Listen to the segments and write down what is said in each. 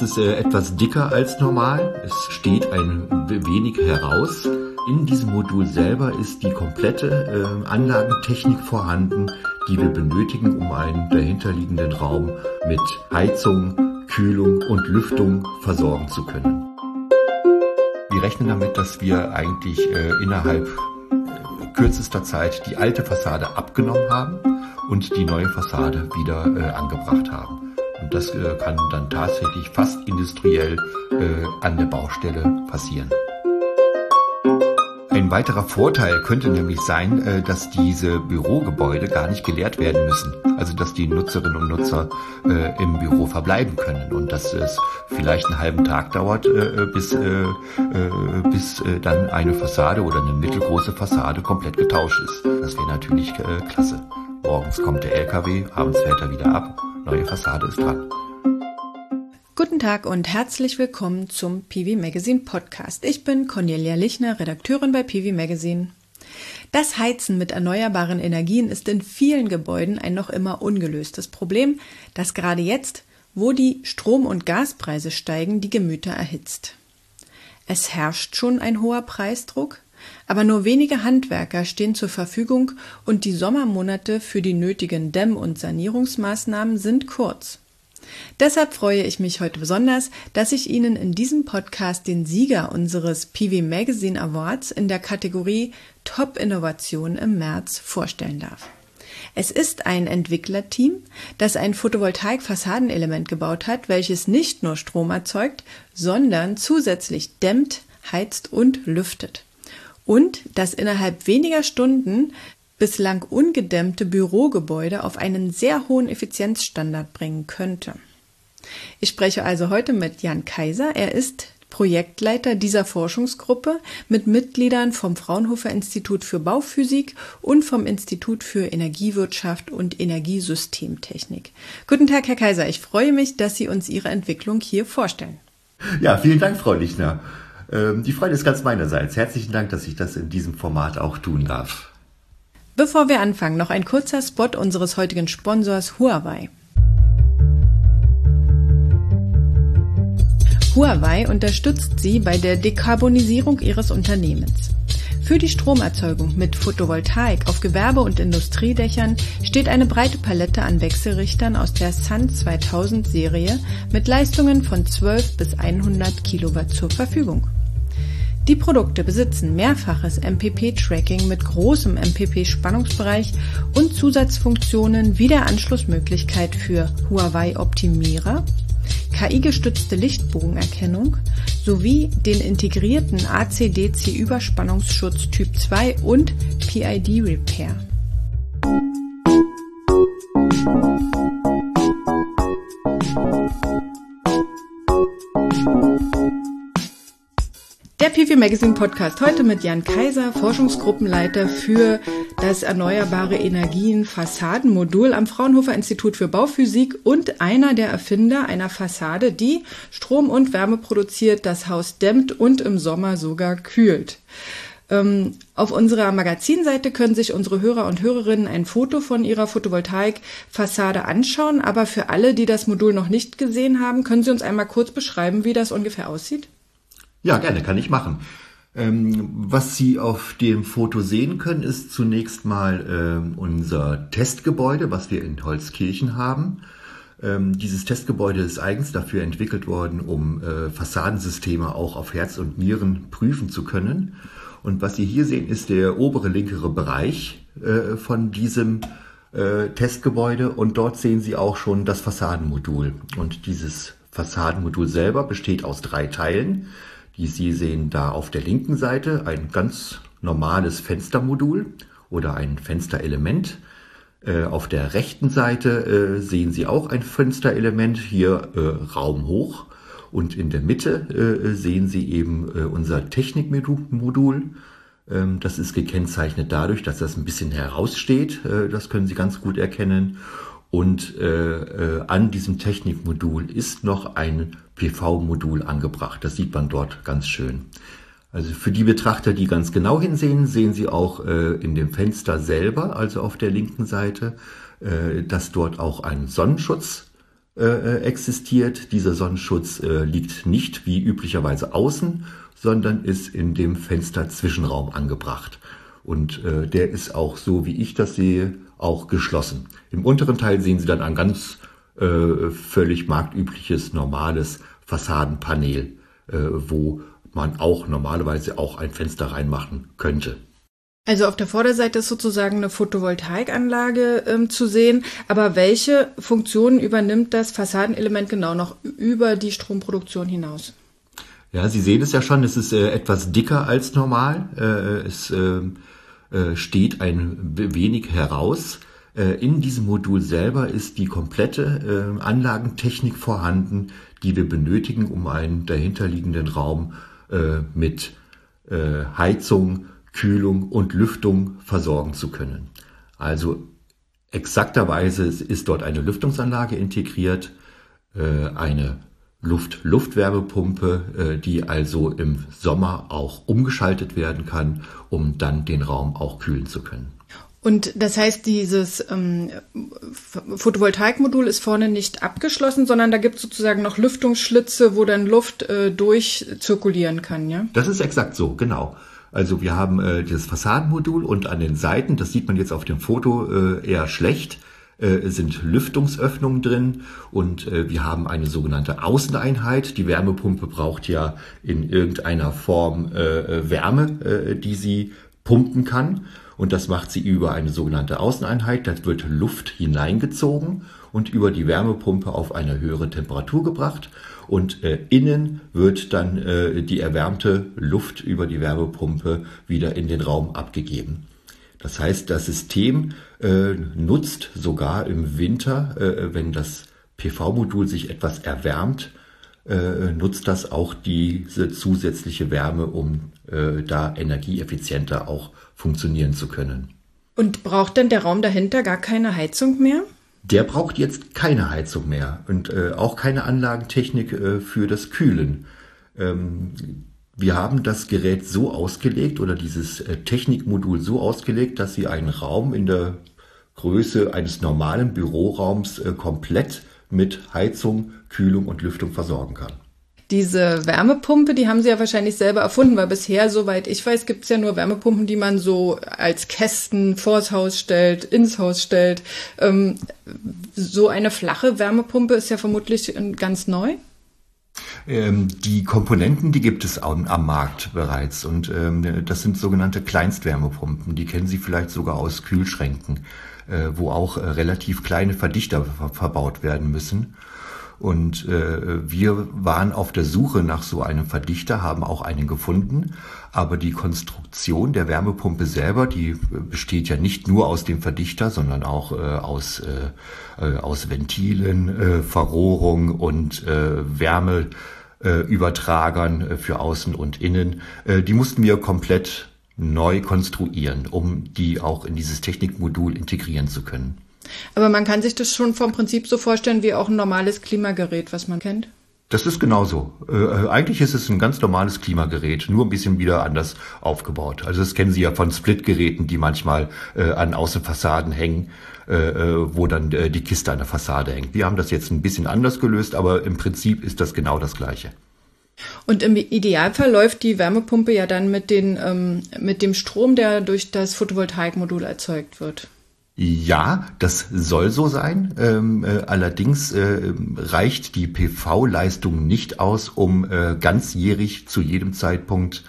Das ist äh, etwas dicker als normal. Es steht ein wenig heraus. In diesem Modul selber ist die komplette äh, Anlagentechnik vorhanden, die wir benötigen, um einen dahinterliegenden Raum mit Heizung, Kühlung und Lüftung versorgen zu können. Wir rechnen damit, dass wir eigentlich äh, innerhalb kürzester Zeit die alte Fassade abgenommen haben und die neue Fassade wieder angebracht haben. Und das äh, kann dann tatsächlich fast industriell äh, an der Baustelle passieren. Ein weiterer Vorteil könnte nämlich sein, äh, dass diese Bürogebäude gar nicht geleert werden müssen. Also dass die Nutzerinnen und Nutzer äh, im Büro verbleiben können und dass es vielleicht einen halben Tag dauert, äh, bis, bis dann eine Fassade oder eine mittelgroße Fassade komplett getauscht ist. Das wäre natürlich klasse. Morgens kommt der LKW, abends fährt er wieder ab, neue Fassade ist dran. Guten Tag und herzlich willkommen zum PV Magazine Podcast. Ich bin Cornelia Lichner, Redakteurin bei PV Magazine. Das Heizen mit erneuerbaren Energien ist in vielen Gebäuden ein noch immer ungelöstes Problem, das gerade jetzt, wo die Strom- und Gaspreise steigen, die Gemüter erhitzt. Es herrscht schon ein hoher Preisdruck, aber nur wenige Handwerker stehen zur Verfügung und die Sommermonate für die nötigen Dämm- und Sanierungsmaßnahmen sind kurz. Deshalb freue ich mich heute besonders, dass ich Ihnen in diesem Podcast den Sieger unseres PV Magazine Awards in der Kategorie Top Innovation im März vorstellen darf. Es ist ein Entwicklerteam, das ein Photovoltaik-Fassadenelement gebaut hat, welches nicht nur Strom erzeugt, sondern zusätzlich dämmt, heizt und lüftet. Und das innerhalb weniger Stunden bislang ungedämmte Bürogebäude auf einen sehr hohen Effizienzstandard bringen könnte. Ich spreche also heute mit Jan Kaiser. Er ist Projektleiter dieser Forschungsgruppe mit Mitgliedern vom Fraunhofer Institut für Bauphysik und vom Institut für Energiewirtschaft und Energiesystemtechnik. Guten Tag, Herr Kaiser. Ich freue mich, dass Sie uns Ihre Entwicklung hier vorstellen. Ja, vielen Dank, Frau Lichner. Ähm, die Freude ist ganz meinerseits. Herzlichen Dank, dass ich das in diesem Format auch tun darf. Bevor wir anfangen, noch ein kurzer Spot unseres heutigen Sponsors Huawei. Huawei unterstützt Sie bei der Dekarbonisierung Ihres Unternehmens. Für die Stromerzeugung mit Photovoltaik auf Gewerbe- und Industriedächern steht eine breite Palette an Wechselrichtern aus der Sun 2000 Serie mit Leistungen von 12 bis 100 Kilowatt zur Verfügung. Die Produkte besitzen mehrfaches MPP-Tracking mit großem MPP-Spannungsbereich und Zusatzfunktionen wie der Anschlussmöglichkeit für Huawei-Optimierer, KI-gestützte Lichtbogenerkennung sowie den integrierten AC-DC-Überspannungsschutz Typ 2 und PID-Repair. Magazine Podcast heute mit Jan Kaiser, Forschungsgruppenleiter für das Erneuerbare Energien Fassadenmodul am Fraunhofer Institut für Bauphysik und einer der Erfinder einer Fassade, die Strom und Wärme produziert, das Haus dämmt und im Sommer sogar kühlt. Ähm, auf unserer Magazinseite können sich unsere Hörer und Hörerinnen ein Foto von ihrer Photovoltaik-Fassade anschauen. Aber für alle, die das Modul noch nicht gesehen haben, können Sie uns einmal kurz beschreiben, wie das ungefähr aussieht? Ja, gerne, kann ich machen. Ähm, was Sie auf dem Foto sehen können, ist zunächst mal ähm, unser Testgebäude, was wir in Holzkirchen haben. Ähm, dieses Testgebäude ist eigens dafür entwickelt worden, um äh, Fassadensysteme auch auf Herz und Nieren prüfen zu können. Und was Sie hier sehen, ist der obere linkere Bereich äh, von diesem äh, Testgebäude und dort sehen Sie auch schon das Fassadenmodul. Und dieses Fassadenmodul selber besteht aus drei Teilen. Sie sehen da auf der linken Seite ein ganz normales Fenstermodul oder ein Fensterelement. Äh, auf der rechten Seite äh, sehen Sie auch ein Fensterelement, hier äh, Raum hoch. Und in der Mitte sehen Sie eben unser Technikmodul. Ähm, das ist gekennzeichnet dadurch, dass das ein bisschen heraussteht. das können Sie ganz gut erkennen. Und äh, äh, an diesem Technikmodul ist noch ein PV-Modul angebracht. Das sieht man dort ganz schön. Also für die Betrachter, die ganz genau hinsehen, sehen Sie auch äh, in dem Fenster selber, also auf der linken Seite, äh, dass dort auch ein Sonnenschutz äh, existiert. Dieser Sonnenschutz äh, liegt nicht wie üblicherweise außen, sondern ist in dem Fensterzwischenraum angebracht. Und äh, der ist auch so, wie ich das sehe, auch geschlossen. Im unteren Teil sehen Sie dann ein ganz äh, völlig marktübliches, normales Fassadenpanel, äh, wo man auch normalerweise auch ein Fenster reinmachen könnte. Also auf der Vorderseite ist sozusagen eine Photovoltaikanlage ähm, zu sehen, aber welche Funktionen übernimmt das Fassadenelement genau noch über die Stromproduktion hinaus? Ja, Sie sehen es ja schon, es ist äh, etwas dicker als normal. Äh, es äh steht ein wenig heraus. Äh, in diesem Modul selber ist die komplette äh, Anlagentechnik vorhanden, die wir benötigen, um einen dahinterliegenden Raum mit Heizung, Kühlung und Lüftung versorgen zu können. Also exakterweise ist dort eine Lüftungsanlage integriert, äh, eine Luft-Luftwärmepumpe, äh, die also im Sommer auch umgeschaltet werden kann, um dann den Raum auch kühlen zu können. Und das heißt, dieses ähm, Photovoltaikmodul ist vorne nicht abgeschlossen, sondern da gibt es sozusagen noch Lüftungsschlitze, wo dann Luft äh, durchzirkulieren kann, ja? Das ist exakt so, genau. Also wir haben äh, das Fassadenmodul und an den Seiten, das sieht man jetzt auf dem Foto äh, eher schlecht, sind Lüftungsöffnungen drin und äh, wir haben eine sogenannte Außeneinheit. Die Wärmepumpe braucht ja in irgendeiner Form äh, Wärme, äh, die sie pumpen kann und das macht sie über eine sogenannte Außeneinheit. Da wird Luft hineingezogen und über die Wärmepumpe auf eine höhere Temperatur gebracht und äh, innen wird dann äh, die erwärmte Luft über die Wärmepumpe wieder in den Raum abgegeben. Das heißt, das System äh, nutzt sogar im Winter, äh, wenn das PV-Modul sich etwas erwärmt, äh, nutzt das auch diese zusätzliche Wärme, um äh, da energieeffizienter auch funktionieren zu können. Und braucht denn der Raum dahinter gar keine Heizung mehr? der braucht jetzt keine Heizung mehr und äh, auch keine Anlagentechnik äh, für das Kühlen. Ähm, wir haben das Gerät so ausgelegt oder dieses äh, Technikmodul so ausgelegt, dass Sie einen Raum in der Größe eines normalen Büroraums äh, komplett mit Heizung, Kühlung und Lüftung versorgen kann. Diese Wärmepumpe, die haben sie ja wahrscheinlich selber erfunden, weil bisher, soweit ich weiß, gibt es ja nur Wärmepumpen, die man so als Kästen vors Haus stellt, ins Haus stellt. Ähm, so eine flache Wärmepumpe ist ja vermutlich ganz neu. Ähm, die Komponenten, die gibt es am, am Markt bereits und ähm, das sind sogenannte Kleinstwärmepumpen. Die kennen Sie vielleicht sogar aus Kühlschränken, äh, wo auch äh, relativ kleine Verdichter ver verbaut werden müssen. Und äh, wir waren auf der Suche nach so einem Verdichter, haben auch einen gefunden. Aber die Konstruktion der Wärmepumpe selber, die besteht ja nicht nur aus dem Verdichter, sondern auch äh, aus, äh, äh aus Ventilen, äh, Verrohrung und äh, Wärmeübertragern äh, für Außen und Innen. Äh, die mussten wir komplett neu konstruieren, um die auch in dieses Technikmodul integrieren zu können. Aber man kann sich das schon vom Prinzip so vorstellen wie auch ein normales Klimagerät, was man kennt. Das ist genauso. Äh, eigentlich ist es ein ganz normales Klimagerät, nur ein bisschen wieder anders aufgebaut. Also das kennen Sie ja von Splitgeräten, die manchmal äh, an Außenfassaden hängen, äh, äh wo dann äh, die Kiste an der Fassade hängt. Wir haben das jetzt ein bisschen anders gelöst, aber im Prinzip ist das genau das Gleiche. Und im Idealfall läuft die Wärmepumpe ja dann mit, den, ähm, mit dem Strom, der durch das Photovoltaikmodul erzeugt wird. Ja, das soll so sein. Ähm, äh, allerdings äh, reicht die PV-Leistung nicht aus, um äh, ganzjährig zu jedem Zeitpunkt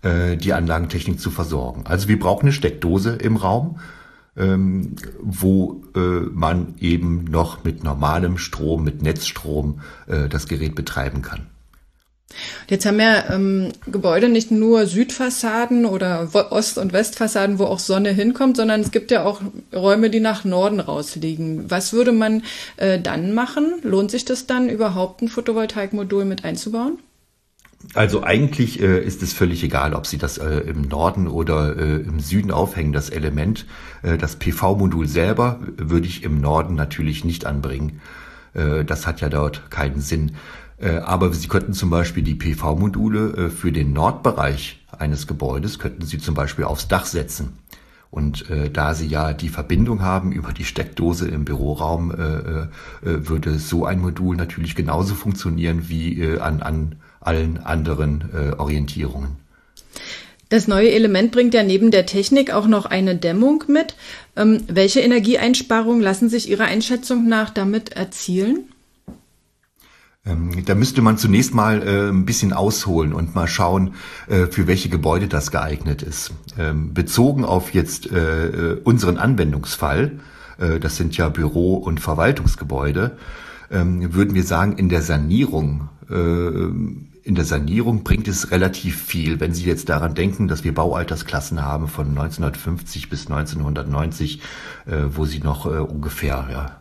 äh, die Anlagentechnik zu versorgen. Also wir brauchen eine Steckdose im Raum, ähm, wo äh, man eben noch mit normalem Strom, mit Netzstrom äh, das Gerät betreiben kann. Jetzt haben ja ähm, Gebäude nicht nur Südfassaden oder Ost- und Westfassaden, wo auch Sonne hinkommt, sondern es gibt ja auch Räume, die nach Norden rausliegen. Was würde man äh, dann machen? Lohnt sich das dann überhaupt, ein Photovoltaikmodul mit einzubauen? Also eigentlich äh, ist es völlig egal, ob Sie das äh, im Norden oder äh, im Süden aufhängen, das Element. Äh, das PV-Modul selber würde ich im Norden natürlich nicht anbringen. Äh, das hat ja dort keinen Sinn. Äh, aber Sie könnten zum Beispiel die PV-Module äh, für den Nordbereich eines Gebäudes, könnten Sie zum Beispiel aufs Dach setzen. Und äh, da Sie ja die Verbindung haben über die Steckdose im Büroraum, äh, äh, würde so ein Modul natürlich genauso funktionieren wie äh, an, an allen anderen äh, Orientierungen. Das neue Element bringt ja neben der Technik auch noch eine Dämmung mit. Ähm, welche Energieeinsparungen lassen sich Ihrer Einschätzung nach damit erzielen? Ähm, da müsste man zunächst mal äh, ein bisschen ausholen und mal schauen, äh, für welche Gebäude das geeignet ist. Ähm, bezogen auf jetzt äh, äh unseren Anwendungsfall, äh, das sind ja Büro- und Verwaltungsgebäude, ähm, würden wir sagen, in der Sanierung äh, in der Sanierung bringt es relativ viel. Wenn Sie jetzt daran denken, dass wir Baualtersklassen haben von 1950 bis 1990, äh, wo Sie noch äh, ungefähr, ja,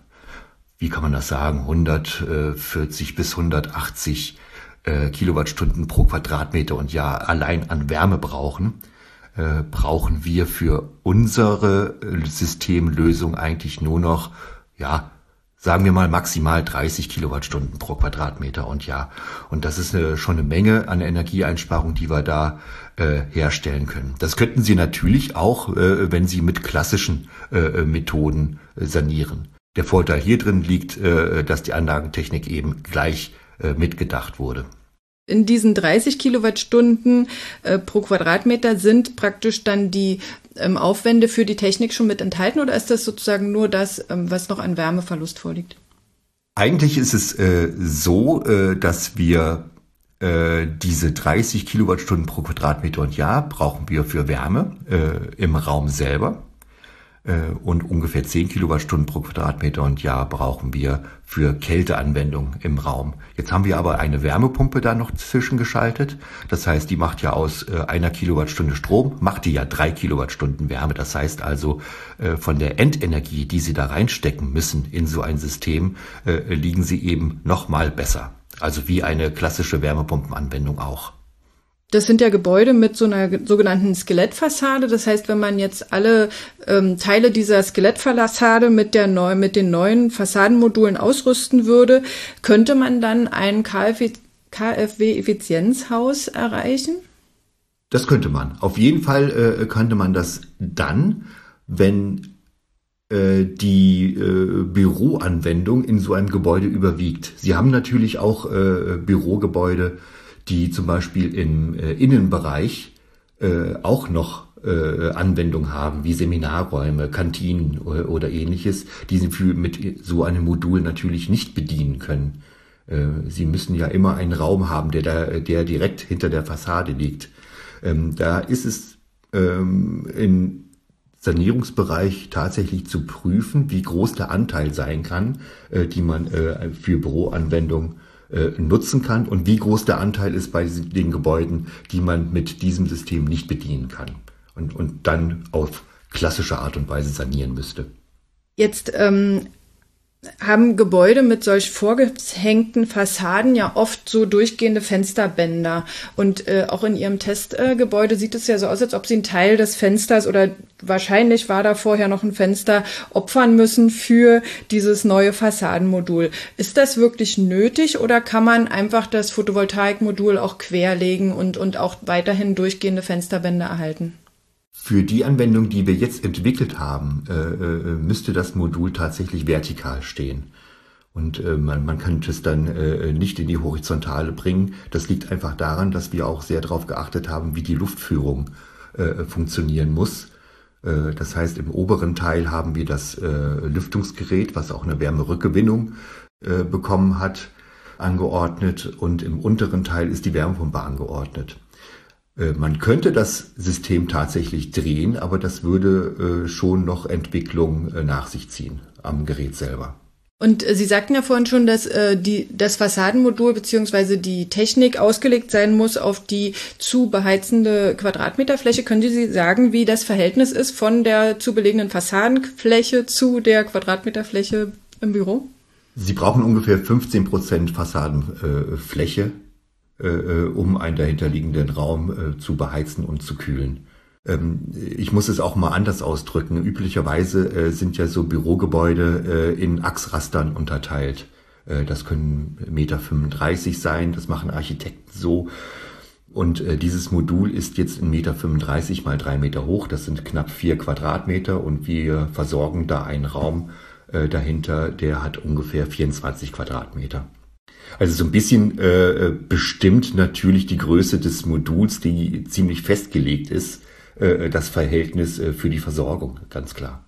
wie kann man das sagen, 140 bis 180 äh, Kilowattstunden pro Quadratmeter und Jahr allein an Wärme brauchen, äh, brauchen wir für unsere äh, Systemlösung eigentlich nur noch, ja, sagen wir mal maximal 30 Kilowattstunden pro Quadratmeter und Jahr. Und das ist eine, schon eine Menge an Energieeinsparung, die wir da äh, herstellen können. Das könnten Sie natürlich auch, äh, wenn Sie mit klassischen äh, Methoden sanieren. Der Vorteil hier drin liegt, äh, dass die Anlagentechnik eben gleich äh, mitgedacht wurde. In diesen 30 Kilowattstunden äh, pro Quadratmeter sind praktisch dann die ähm, Aufwände für die Technik schon mit enthalten oder ist das sozusagen nur das, ähm, was noch an Wärmeverlust vorliegt? Eigentlich ist es äh, so, äh, dass wir äh, diese 30 Kilowattstunden pro Quadratmeter und Jahr brauchen wir für Wärme im Raum selber. Äh, und ungefähr 10 Kilowattstunden pro Quadratmeter und Jahr brauchen wir für Kälteanwendung im Raum. Jetzt haben wir aber eine Wärmepumpe da noch zwischengeschaltet. Das heißt, die macht ja aus äh, einer Kilowattstunde Strom, macht die ja drei Kilowattstunden Wärme. Das heißt also, äh, von der Endenergie, die Sie da reinstecken müssen in so ein System, liegen Sie eben noch mal besser. Also wie eine klassische Wärmepumpenanwendung auch. Das sind ja Gebäude mit so einer sogenannten Skelettfassade. Das heißt, wenn man jetzt alle ähm, Teile dieser Skelettfassade mit, der neu, mit den neuen Fassadenmodulen ausrüsten würde, könnte man dann ein KfW-Effizienzhaus erreichen? Das könnte man. Auf jeden Fall äh, könnte man das dann, wenn äh, die äh, Büroanwendung in so einem Gebäude überwiegt. Sie haben natürlich auch äh, Bürogebäude, die zum Beispiel im äh, Innenbereich äh, auch noch äh, Anwendung haben, wie Seminarräume, Kantinen oder, oder ähnliches, die sie für, mit so einem Modul natürlich nicht bedienen können. Äh, sie müssen ja immer einen Raum haben, der, da, der direkt hinter der Fassade liegt. Ähm, da ist es ähm, im Sanierungsbereich tatsächlich zu prüfen, wie groß der Anteil sein kann, äh, die man äh, für Büroanwendungen äh, nutzen kann und wie groß der Anteil ist bei den Gebäuden, die man mit diesem System nicht bedienen kann und, und dann auf klassische Art und Weise sanieren müsste. Jetzt ähm, haben Gebäude mit solch vorgehängten Fassaden ja oft so durchgehende Fensterbänder. Und äh, auch in ihrem Testgebäude äh, sieht es ja so aus, als ob sie einen Teil des Fensters oder wahrscheinlich war da vorher noch ein Fenster opfern müssen für dieses neue Fassadenmodul. Ist das wirklich nötig oder kann man einfach das Photovoltaikmodul auch querlegen und, und auch weiterhin durchgehende Fensterbänder erhalten? Für die Anwendung, die wir jetzt entwickelt haben, äh, äh, müsste das Modul tatsächlich vertikal stehen. Und äh, man, man kann es dann äh, nicht in die Horizontale bringen. Das liegt einfach daran, dass wir auch sehr darauf geachtet haben, wie die Luftführung äh, funktionieren muss. Äh, das heißt, im oberen Teil haben wir das äh, Lüftungsgerät, was auch eine Wärmerückgewinnung äh, bekommen hat, angeordnet und im unteren Teil ist die Wärmepumpe angeordnet. Äh, man könnte das System tatsächlich drehen, aber das würde äh, schon noch Entwicklung äh, nach sich ziehen am Gerät selber. Und Sie sagten ja vorhin schon, dass die, das Fassadenmodul beziehungsweise die Technik ausgelegt sein muss auf die zu beheizende Quadratmeterfläche. Können Sie sagen, wie das Verhältnis ist von der zu belegenen Fassadenfläche zu der Quadratmeterfläche im Büro? Sie brauchen ungefähr 15 Prozent Fassadenfläche äh, äh, um einen dahinterliegenden Raum äh, zu beheizen und zu kühlen. Ähm, ich muss es auch mal anders ausdrücken. Üblicherweise äh, sind ja so Bürogebäude äh, in Achsrastern unterteilt. Äh, das können Meter 35 sein, das machen Architekten so. Und äh, dieses Modul ist jetzt 1,35 Meter mal 3 Meter hoch. Das sind knapp 4 Quadratmeter und wir versorgen da einen Raum äh, dahinter, der hat ungefähr 24 Quadratmeter. Also so ein bisschen äh, bestimmt natürlich die Größe des Moduls, die ziemlich festgelegt ist, äh, das Verhältnis äh, für die Versorgung, ganz klar.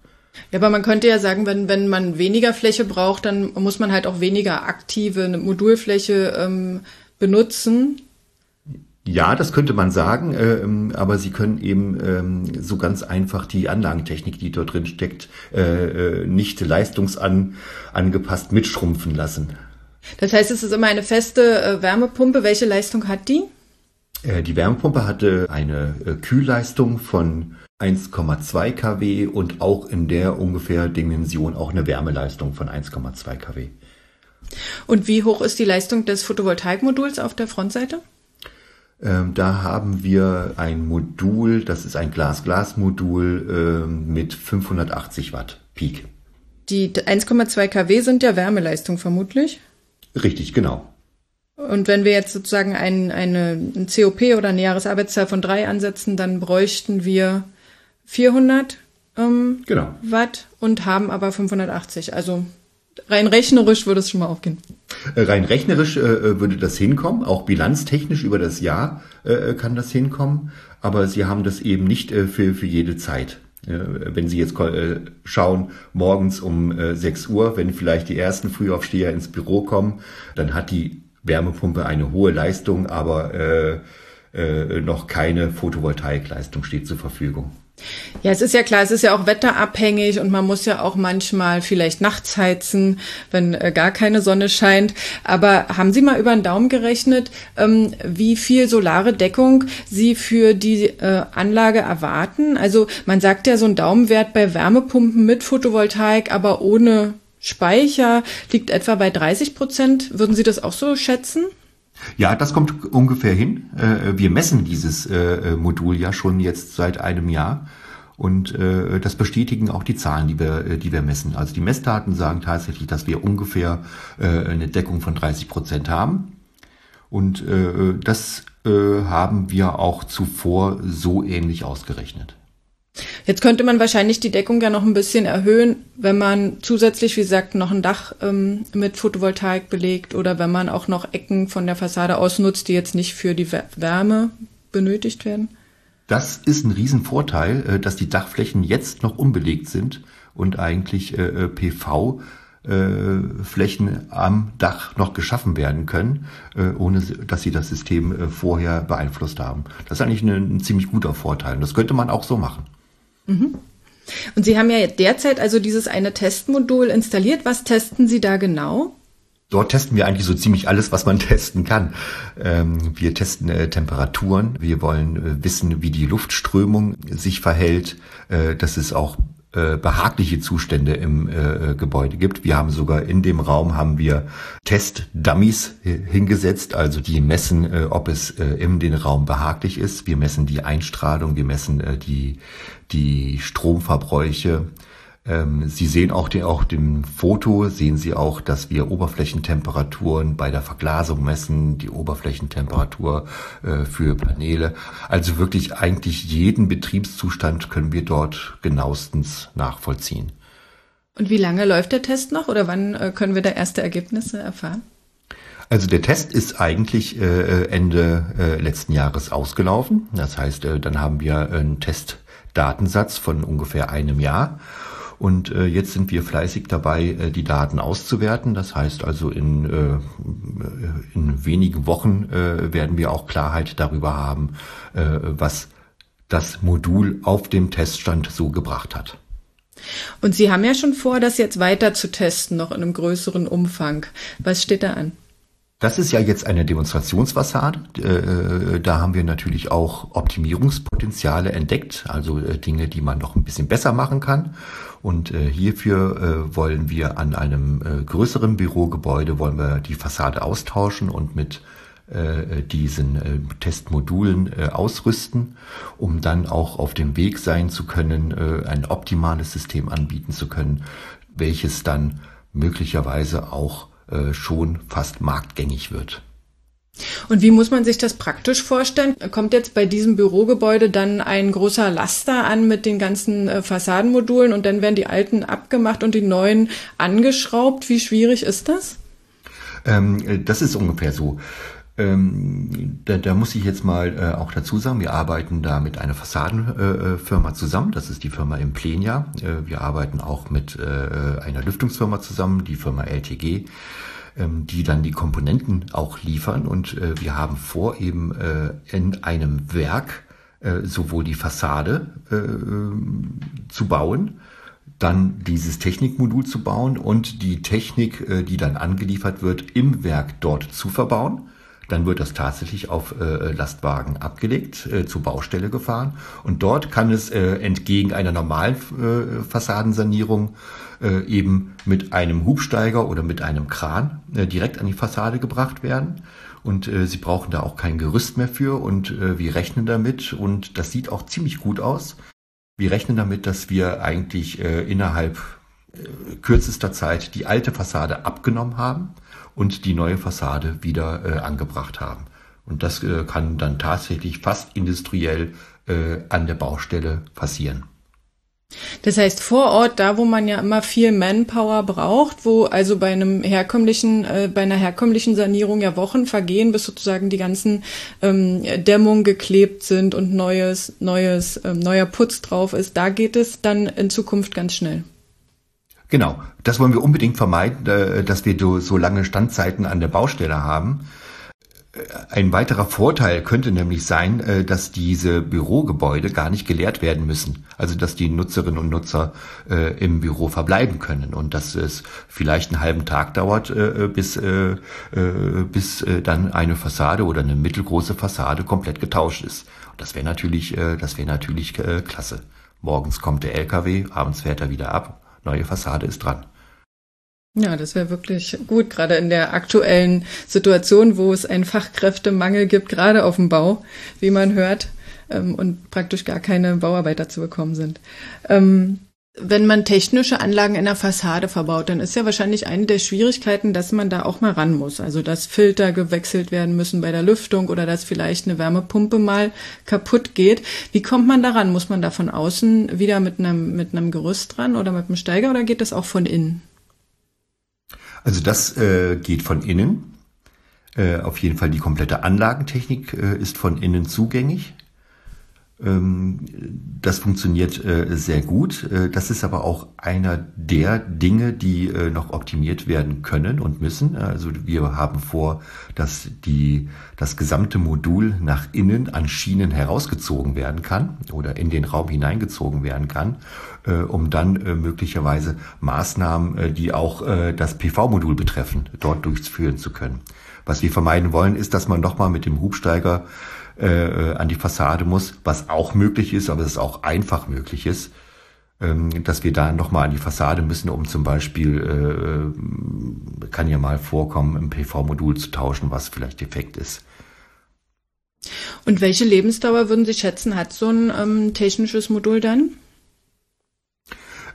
Ja, aber man könnte ja sagen, wenn, wenn man weniger Fläche braucht, dann muss man halt auch weniger aktive Modulfläche ähm, benutzen. Ja, das könnte man sagen, äh, aber Sie können eben ähm, so ganz einfach die Anlagentechnik, die dort drin steckt, äh, äh, nicht leistungsangepasst mitschrumpfen lassen. Das heißt, es ist immer eine feste äh, Wärmepumpe. Welche Leistung hat die? Äh, die Wärmepumpe hatte eine äh, Kühlleistung von 1,2 kW und auch in der ungefähr Dimension auch eine Wärmeleistung von 1,2 kW. Und wie hoch ist die Leistung des Photovoltaikmoduls auf der Frontseite? Ähm, da haben wir ein Modul, das ist ein Glas-Glas-Modul ähm, mit 580 Watt Peak. Die 1,2 kW sind ja Wärmeleistung vermutlich? Richtig, genau. Und wenn wir jetzt sozusagen ein, eine, ein COP oder eine Jahresarbeitszahl von drei ansetzen, dann bräuchten wir 400 ähm, genau. Watt und haben aber 580. Also rein rechnerisch würde es schon mal aufgehen. Äh, rein rechnerisch äh, würde das hinkommen, auch bilanztechnisch über das Jahr äh, kann das hinkommen, aber Sie haben das eben nicht äh, für, für jede Zeit. Wenn Sie jetzt äh, schauen, morgens um 6 äh, Uhr, wenn vielleicht die ersten Frühaufsteher ins Büro kommen, dann hat die Wärmepumpe eine hohe Leistung, aber äh, äh, noch keine Photovoltaikleistung steht zur Verfügung. Ja, es ist ja klar, es ist ja auch wetterabhängig und man muss ja auch manchmal vielleicht nachts heizen, wenn äh, gar keine Sonne scheint. Aber haben Sie mal über den Daumen gerechnet, ähm, wie viel solare Deckung Sie für die äh, Anlage erwarten? Also man sagt ja so ein Daumenwert bei Wärmepumpen mit Photovoltaik, aber ohne Speicher liegt etwa bei 30 Prozent. Würden Sie das auch so schätzen? Ja, das kommt ungefähr hin. Äh, wir messen dieses äh, Modul ja schon jetzt seit einem Jahr. Und äh, das bestätigen auch die Zahlen, die wir, die wir messen. Also die Messdaten sagen tatsächlich, dass wir ungefähr eine Deckung von 30 Prozent haben. Und das haben wir auch zuvor so ähnlich ausgerechnet. Jetzt könnte man wahrscheinlich die Deckung ja noch ein bisschen erhöhen, wenn man zusätzlich, wie gesagt, noch ein Dach ähm, mit Photovoltaik belegt oder wenn man auch noch Ecken von der Fassade ausnutzt, die jetzt nicht für die Wärme benötigt werden. Das ist ein Riesenvorteil, äh, dass die Dachflächen jetzt noch unbelegt sind und eigentlich äh, äh, PV Flächen am Dach noch geschaffen werden können, ohne dass sie das System vorher beeinflusst haben. Das ist eigentlich ein, ein ziemlich guter Vorteil. Und das könnte man auch so machen. Mhm. Und Sie haben ja derzeit also dieses eine Testmodul installiert. Was testen Sie da genau? Dort testen wir eigentlich so ziemlich alles, was man testen kann. Ähm, wir testen äh, Temperaturen. Wir wollen äh, wissen, wie die Luftströmung sich verhält. Äh, das ist auch äh, behagliche Zustände im äh, Gebäude gibt. Wir haben sogar in dem Raum haben wir Test-Dummies hingesetzt, also die messen, äh, ob es äh, in den Raum behaglich ist. Wir messen die Einstrahlung, wir messen äh, die, die Stromverbräuche. Ähm, Sie sehen auch, den, auch dem Foto, sehen Sie auch, dass wir Oberflächentemperaturen bei der Verglasung messen, die Oberflächentemperatur äh, für Paneele. Also wirklich eigentlich jeden Betriebszustand können wir dort genauestens nachvollziehen. Und wie lange läuft der Test noch oder wann äh, können wir da erste Ergebnisse erfahren? Also der Test ist eigentlich äh, Ende äh, letzten Jahres ausgelaufen. Das heißt, äh, dann haben wir einen Testdatensatz von ungefähr einem Jahr. Und äh, jetzt sind wir fleißig dabei, äh, die Daten auszuwerten. Das heißt also, in, äh, in wenigen Wochen äh, werden wir auch Klarheit darüber haben, äh, was das Modul auf dem Teststand so gebracht hat. Und Sie haben ja schon vor, das jetzt weiter zu testen, noch in einem größeren Umfang. Was steht da an? Das ist ja jetzt eine Demonstrationsfassade. Äh, da haben wir natürlich auch Optimierungspotenziale entdeckt, also äh, Dinge, die man noch ein bisschen besser machen kann. Und äh, hierfür äh, wollen wir an einem äh, größeren Bürogebäude wollen wir die Fassade austauschen und mit äh, diesen äh, Testmodulen äh, ausrüsten, um dann auch auf dem Weg sein zu können, äh, ein optimales System anbieten zu können, welches dann möglicherweise auch äh, schon fast marktgängig wird. Und wie muss man sich das praktisch vorstellen? Kommt jetzt bei diesem Bürogebäude dann ein großer Laster an mit den ganzen äh, Fassadenmodulen und dann werden die alten abgemacht und die neuen angeschraubt? Wie schwierig ist das? Ähm, das ist ungefähr so. Ähm, da, da, muss ich jetzt mal äh, auch dazu sagen, wir arbeiten da mit einer Fassadenfirma äh, zusammen. Das ist die Firma Implenia. Äh, wir arbeiten auch mit äh, einer Lüftungsfirma zusammen, die Firma LTG ähm, die dann die Komponenten auch liefern. Und äh, wir haben vor, eben äh, in einem Werk äh, sowohl die Fassade äh, zu bauen, dann dieses Technikmodul zu bauen und die Technik, äh, die dann angeliefert wird, im Werk dort zu verbauen. Dann wird das tatsächlich auf äh, Lastwagen abgelegt, äh, zur Baustelle gefahren. Und dort kann es äh, entgegen einer normalen Fassadensanierung eben mit einem Hubsteiger oder mit einem Kran direkt an die Fassade gebracht werden. Und äh, sie brauchen da auch kein Gerüst mehr für und äh, wir rechnen damit und das sieht auch ziemlich gut aus. Wir rechnen damit, dass wir eigentlich äh, innerhalb kürzester Zeit die alte Fassade abgenommen haben und die neue Fassade wieder äh, angebracht haben. Und das äh, kann dann tatsächlich fast industriell äh, an der Baustelle passieren. Das heißt, vor Ort, da wo man ja immer viel Manpower braucht, wo also bei einem herkömmlichen, äh, bei einer herkömmlichen Sanierung ja Wochen vergehen, bis sozusagen die ganzen ähm, Dämmungen geklebt sind und neues, neues, ähm, neuer Putz drauf ist, da geht es dann in Zukunft ganz schnell. Genau, das wollen wir unbedingt vermeiden, äh, dass wir so lange Standzeiten an der Baustelle haben. Äh, ein weiterer Vorteil könnte nämlich sein, äh, dass diese Bürogebäude gar nicht geleert werden müssen. Also dass die Nutzerinnen und Nutzer im Büro verbleiben können und dass es vielleicht einen halben Tag dauert, bis, bis dann eine Fassade oder eine mittelgroße Fassade komplett getauscht ist. Das wäre natürlich, das wäre natürlich klasse. Morgens kommt der LKW, abends fährt er wieder ab neue Fassade ist dran. Ja, das wäre wirklich gut, gerade in der aktuellen Situation, wo es einen Fachkräftemangel gibt, gerade auf dem Bau, wie man hört, ähm, und praktisch gar keine Bauarbeiter zu bekommen sind. Wenn man technische Anlagen in der Fassade verbaut, dann ist ja wahrscheinlich eine der Schwierigkeiten, dass man da auch mal ran muss. Also dass Filter gewechselt werden müssen bei der Lüftung oder dass vielleicht eine Wärmepumpe mal kaputt geht. Wie kommt man daran? Muss man da von außen wieder mit einem, mit einem Gerüst dran oder mit einem Steiger oder geht das auch von innen? Also das äh, geht von innen. Äh, auf jeden Fall die komplette Anlagentechnik äh, ist von innen zugänglich. Ähm, das funktioniert äh, sehr gut. Äh, das ist aber auch einer der Dinge, die äh, noch optimiert werden können und müssen. Also wir haben vor, dass die, das gesamte Modul nach innen an Schienen herausgezogen werden kann oder in den Raum hineingezogen werden kann, um dann möglicherweise Maßnahmen, die auch das PV-Modul betreffen, dort durchführen zu können. Was wir vermeiden wollen, ist, dass man nochmal mit dem Hubsteiger äh, an die Fassade muss, was auch möglich ist, aber es auch einfach möglich ist, ähm, dass wir da nochmal an die Fassade müssen, um zum Beispiel, äh, kann ja mal vorkommen, ein PV-Modul zu tauschen, was vielleicht defekt ist. Und welche Lebensdauer würden Sie schätzen, hat so ein ähm, technisches Modul dann?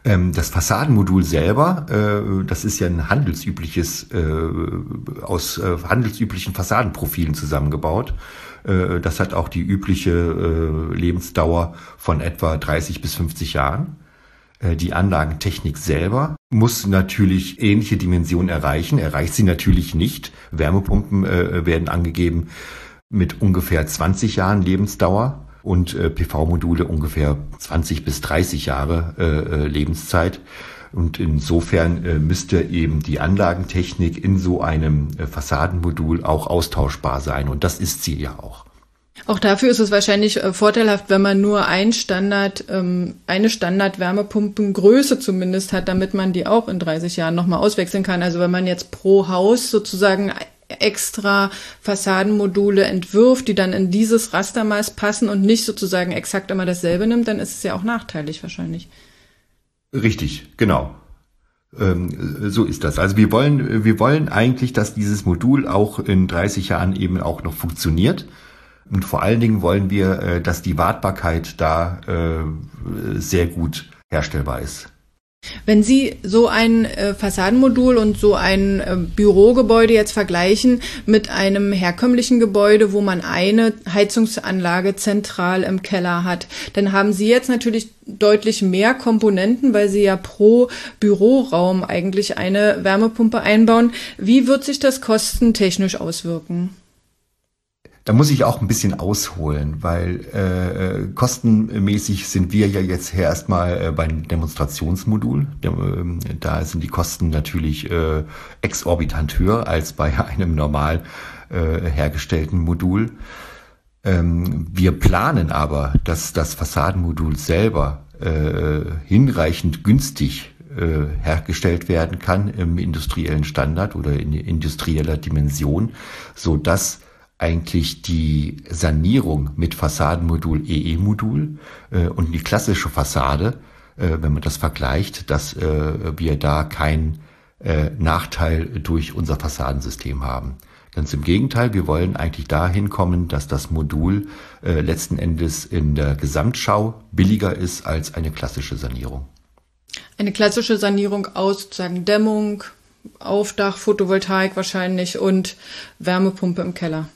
Ähm, das Fassadenmodul selber, äh, das ist ja ein handelsübliches, äh, aus äh, handelsüblichen Fassadenprofilen zusammengebaut. Äh, das hat auch die übliche äh, Lebensdauer von etwa 30 bis 50 Jahren. Äh, die Anlagentechnik selber muss natürlich ähnliche Dimensionen erreichen, erreicht sie natürlich nicht. Wärmepumpen werden angegeben mit ungefähr 20 Jahren Lebensdauer und PV-Module ungefähr 20 bis 30 Jahre Lebenszeit. Und insofern äh, müsste eben die Anlagentechnik in so einem äh, Fassadenmodul auch austauschbar sein. Und das ist sie ja auch. Auch dafür ist es wahrscheinlich äh, vorteilhaft, wenn man nur ein Standard, ähm, eine Standard-Wärmepumpengröße zumindest hat, damit man die auch in 30 Jahren nochmal auswechseln kann. Also wenn man jetzt pro Haus sozusagen extra Fassadenmodule entwirft, die dann in dieses Rastermaß passen und nicht sozusagen exakt immer dasselbe nimmt, dann ist es ja auch nachteilig wahrscheinlich. Richtig, genau. Ähm, so ist das. Also wir wollen, wir wollen eigentlich, dass dieses Modul auch in 30 Jahren eben auch noch funktioniert. Und vor allen Dingen wollen wir, äh, dass die Wartbarkeit da äh, sehr gut herstellbar ist. Wenn Sie so ein äh, Fassadenmodul und so ein äh, Bürogebäude jetzt vergleichen mit einem herkömmlichen Gebäude, wo man eine Heizungsanlage zentral im Keller hat, dann haben Sie jetzt natürlich deutlich mehr Komponenten, weil Sie ja pro Büroraum eigentlich eine Wärmepumpe einbauen. Wie wird sich das kostentechnisch auswirken? Da muss ich auch ein bisschen ausholen, weil äh, äh kostenmäßig sind wir ja jetzt erstmal äh, beim Demonstrationsmodul. Da, äh, da sind die Kosten natürlich äh, exorbitant höher als bei einem normal äh, hergestellten Modul. Ähm, wir planen aber, dass das Fassadenmodul selber äh, hinreichend günstig äh, hergestellt werden kann im industriellen Standard oder in industrieller Dimension, so dass eigentlich die Sanierung mit Fassadenmodul EE-Modul äh, und die klassische Fassade, äh, wenn man das vergleicht, dass äh, wir da keinen äh, Nachteil durch unser Fassadensystem haben. Ganz im Gegenteil, wir wollen eigentlich dahin kommen, dass das Modul äh, letzten Endes in der Gesamtschau billiger ist als eine klassische Sanierung. Eine klassische Sanierung aus sozusagen Dämmung, Aufdach, Photovoltaik wahrscheinlich und Wärmepumpe im Keller.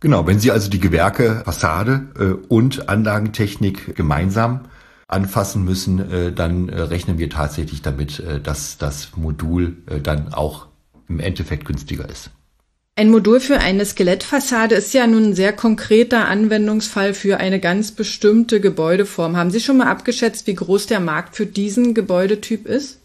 Genau, wenn Sie also die Gewerke, Fassade äh, und Anlagentechnik gemeinsam anfassen müssen, äh, dann äh, rechnen wir tatsächlich damit, dass das Modul dann auch im Endeffekt günstiger ist. Ein Modul für eine Skelettfassade ist ja nun ein sehr konkreter Anwendungsfall für eine ganz bestimmte Gebäudeform. Haben Sie schon mal abgeschätzt, wie groß der Markt für diesen Gebäudetyp ist?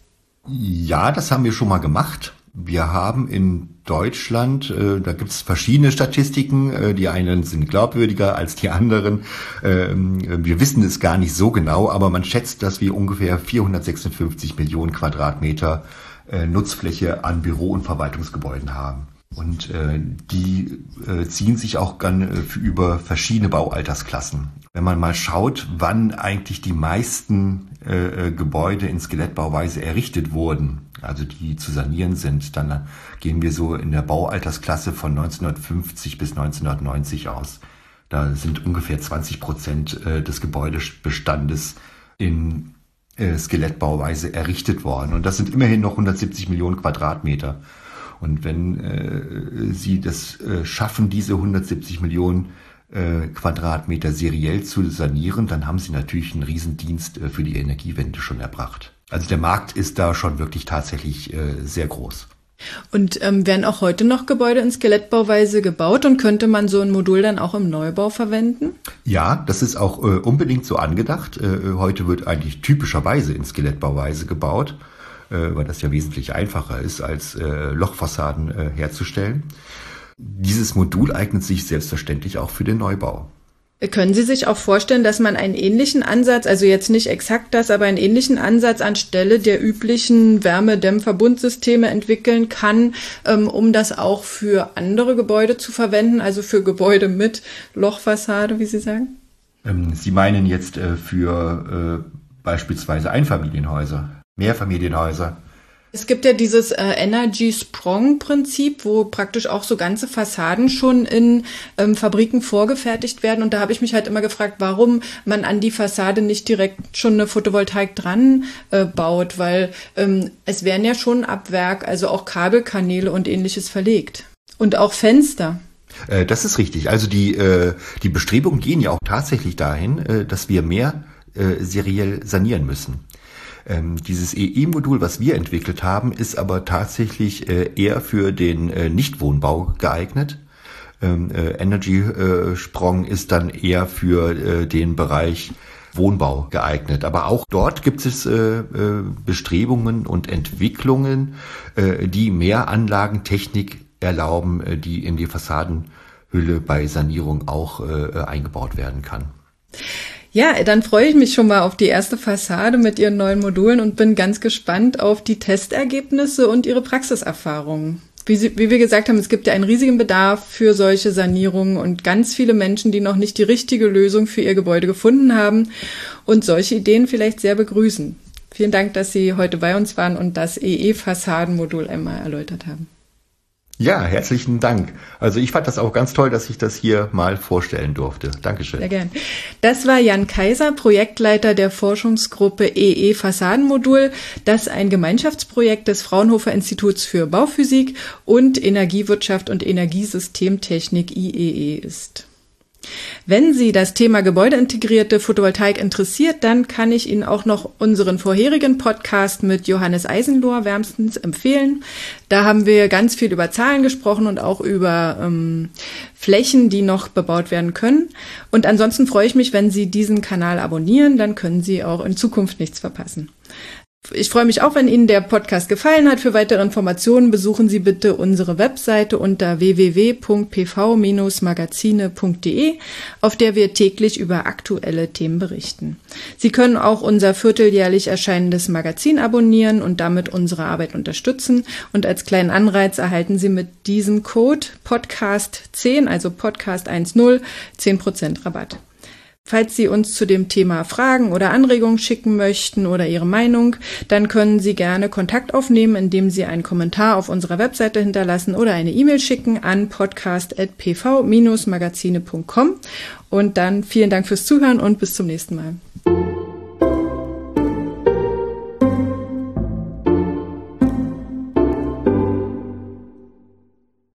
Ja, das haben wir schon mal gemacht. Wir haben in Deutschland, äh, da gibt es verschiedene Statistiken, äh, die einen sind glaubwürdiger als die anderen. Ähm, wir wissen es gar nicht so genau, aber man schätzt, dass wir ungefähr 456 Millionen Quadratmeter äh, Nutzfläche an Büro- und Verwaltungsgebäuden haben. Und äh, die äh, ziehen sich auch dann äh, über verschiedene Baualtersklassen. Wenn man mal schaut, wann eigentlich die meisten äh, äh, Gebäude in Skelettbauweise errichtet wurden, also die zu sanieren sind, dann gehen wir so in der Baualtersklasse von 1950 bis 1990 aus. Da sind ungefähr 20 Prozent äh, des Gebäudebestandes in äh, Skelettbauweise errichtet worden. Und das sind immerhin noch 170 Millionen Quadratmeter. Und wenn äh, Sie das schaffen, diese 170 Millionen Quadratmeter seriell zu sanieren, dann haben Sie natürlich einen Riesendienst für die Energiewende schon erbracht. Also der Markt ist da schon wirklich tatsächlich äh, sehr groß. Und ähm, werden auch heute noch Gebäude in Skelettbauweise gebaut und könnte man so ein Modul dann auch im Neubau verwenden? Ja, das ist auch äh, unbedingt so angedacht. Äh, heute wird eigentlich typischerweise in Skelettbauweise gebaut äh, weil das ja wesentlich einfacher ist, als äh, Lochfassaden äh, herzustellen. Dieses Modul eignet sich selbstverständlich auch für den Neubau. Können Sie sich auch vorstellen, dass man einen ähnlichen Ansatz, also jetzt nicht exakt das, aber einen ähnlichen Ansatz anstelle der üblichen Wärmedämmverbundsysteme entwickeln kann, ähm, um das auch für andere Gebäude zu verwenden, also für Gebäude mit Lochfassade, wie Sie sagen? Ähm, Sie meinen jetzt äh, für äh, beispielsweise Einfamilienhäuser? Mehrfamilienhäuser. Es gibt ja dieses äh, Energy Sprong Prinzip, wo praktisch auch so ganze Fassaden schon in ähm, Fabriken vorgefertigt werden. Und da habe ich mich halt immer gefragt, warum man an die Fassade nicht direkt schon eine Photovoltaik dran äh, baut, weil ähm, es werden ja schon ab Werk, also auch Kabelkanäle und ähnliches verlegt. Und auch Fenster. Äh, das ist richtig. Also die, äh, die Bestrebungen gehen ja auch tatsächlich dahin, äh, dass wir mehr äh, seriell sanieren müssen. Ähm, dieses EE-Modul, was wir entwickelt haben, ist aber tatsächlich äh, eher für den äh, Nichtwohnbau geeignet. Ähm, äh, Energy äh, ist dann eher für äh, den Bereich Wohnbau geeignet. Aber auch dort gibt es äh, äh, Bestrebungen und Entwicklungen, äh, die mehr Anlagentechnik erlauben, die in die Fassadenhülle bei Sanierung auch äh, eingebaut werden kann. Ja, dann freue ich mich schon mal auf die erste Fassade mit Ihren neuen Modulen und bin ganz gespannt auf die Testergebnisse und Ihre Praxiserfahrungen. Wie, Sie, wie wir gesagt haben, es gibt ja einen riesigen Bedarf für solche Sanierungen und ganz viele Menschen, die noch nicht die richtige Lösung für ihr Gebäude gefunden haben und solche Ideen vielleicht sehr begrüßen. Vielen Dank, dass Sie heute bei uns waren und das EE-Fassadenmodul einmal erläutert haben. Ja, herzlichen Dank. Also ich fand das auch ganz toll, dass ich das hier mal vorstellen durfte. Dankeschön. Sehr gern. Das war Jan Kaiser, Projektleiter der Forschungsgruppe EE Fassadenmodul, das ein Gemeinschaftsprojekt des Fraunhofer Instituts für Bauphysik und Energiewirtschaft und Energiesystemtechnik IEE ist. Wenn Sie das Thema gebäudeintegrierte Photovoltaik interessiert, dann kann ich Ihnen auch noch unseren vorherigen Podcast mit Johannes Eisenlohr wärmstens empfehlen. Da haben wir ganz viel über Zahlen gesprochen und auch über ähm, Flächen, die noch bebaut werden können. Und ansonsten freue ich mich, wenn Sie diesen Kanal abonnieren, dann können Sie auch in Zukunft nichts verpassen. Ich freue mich auch, wenn Ihnen der Podcast gefallen hat. Für weitere Informationen besuchen Sie bitte unsere Webseite unter www.pv-magazine.de, auf der wir täglich über aktuelle Themen berichten. Sie können auch unser vierteljährlich erscheinendes Magazin abonnieren und damit unsere Arbeit unterstützen. Und als kleinen Anreiz erhalten Sie mit diesem Code Podcast 10, also Podcast 10, 10% Rabatt. Falls Sie uns zu dem Thema Fragen oder Anregungen schicken möchten oder Ihre Meinung, dann können Sie gerne Kontakt aufnehmen, indem Sie einen Kommentar auf unserer Webseite hinterlassen oder eine E-Mail schicken an podcast.pv-magazine.com. Und dann vielen Dank fürs Zuhören und bis zum nächsten Mal.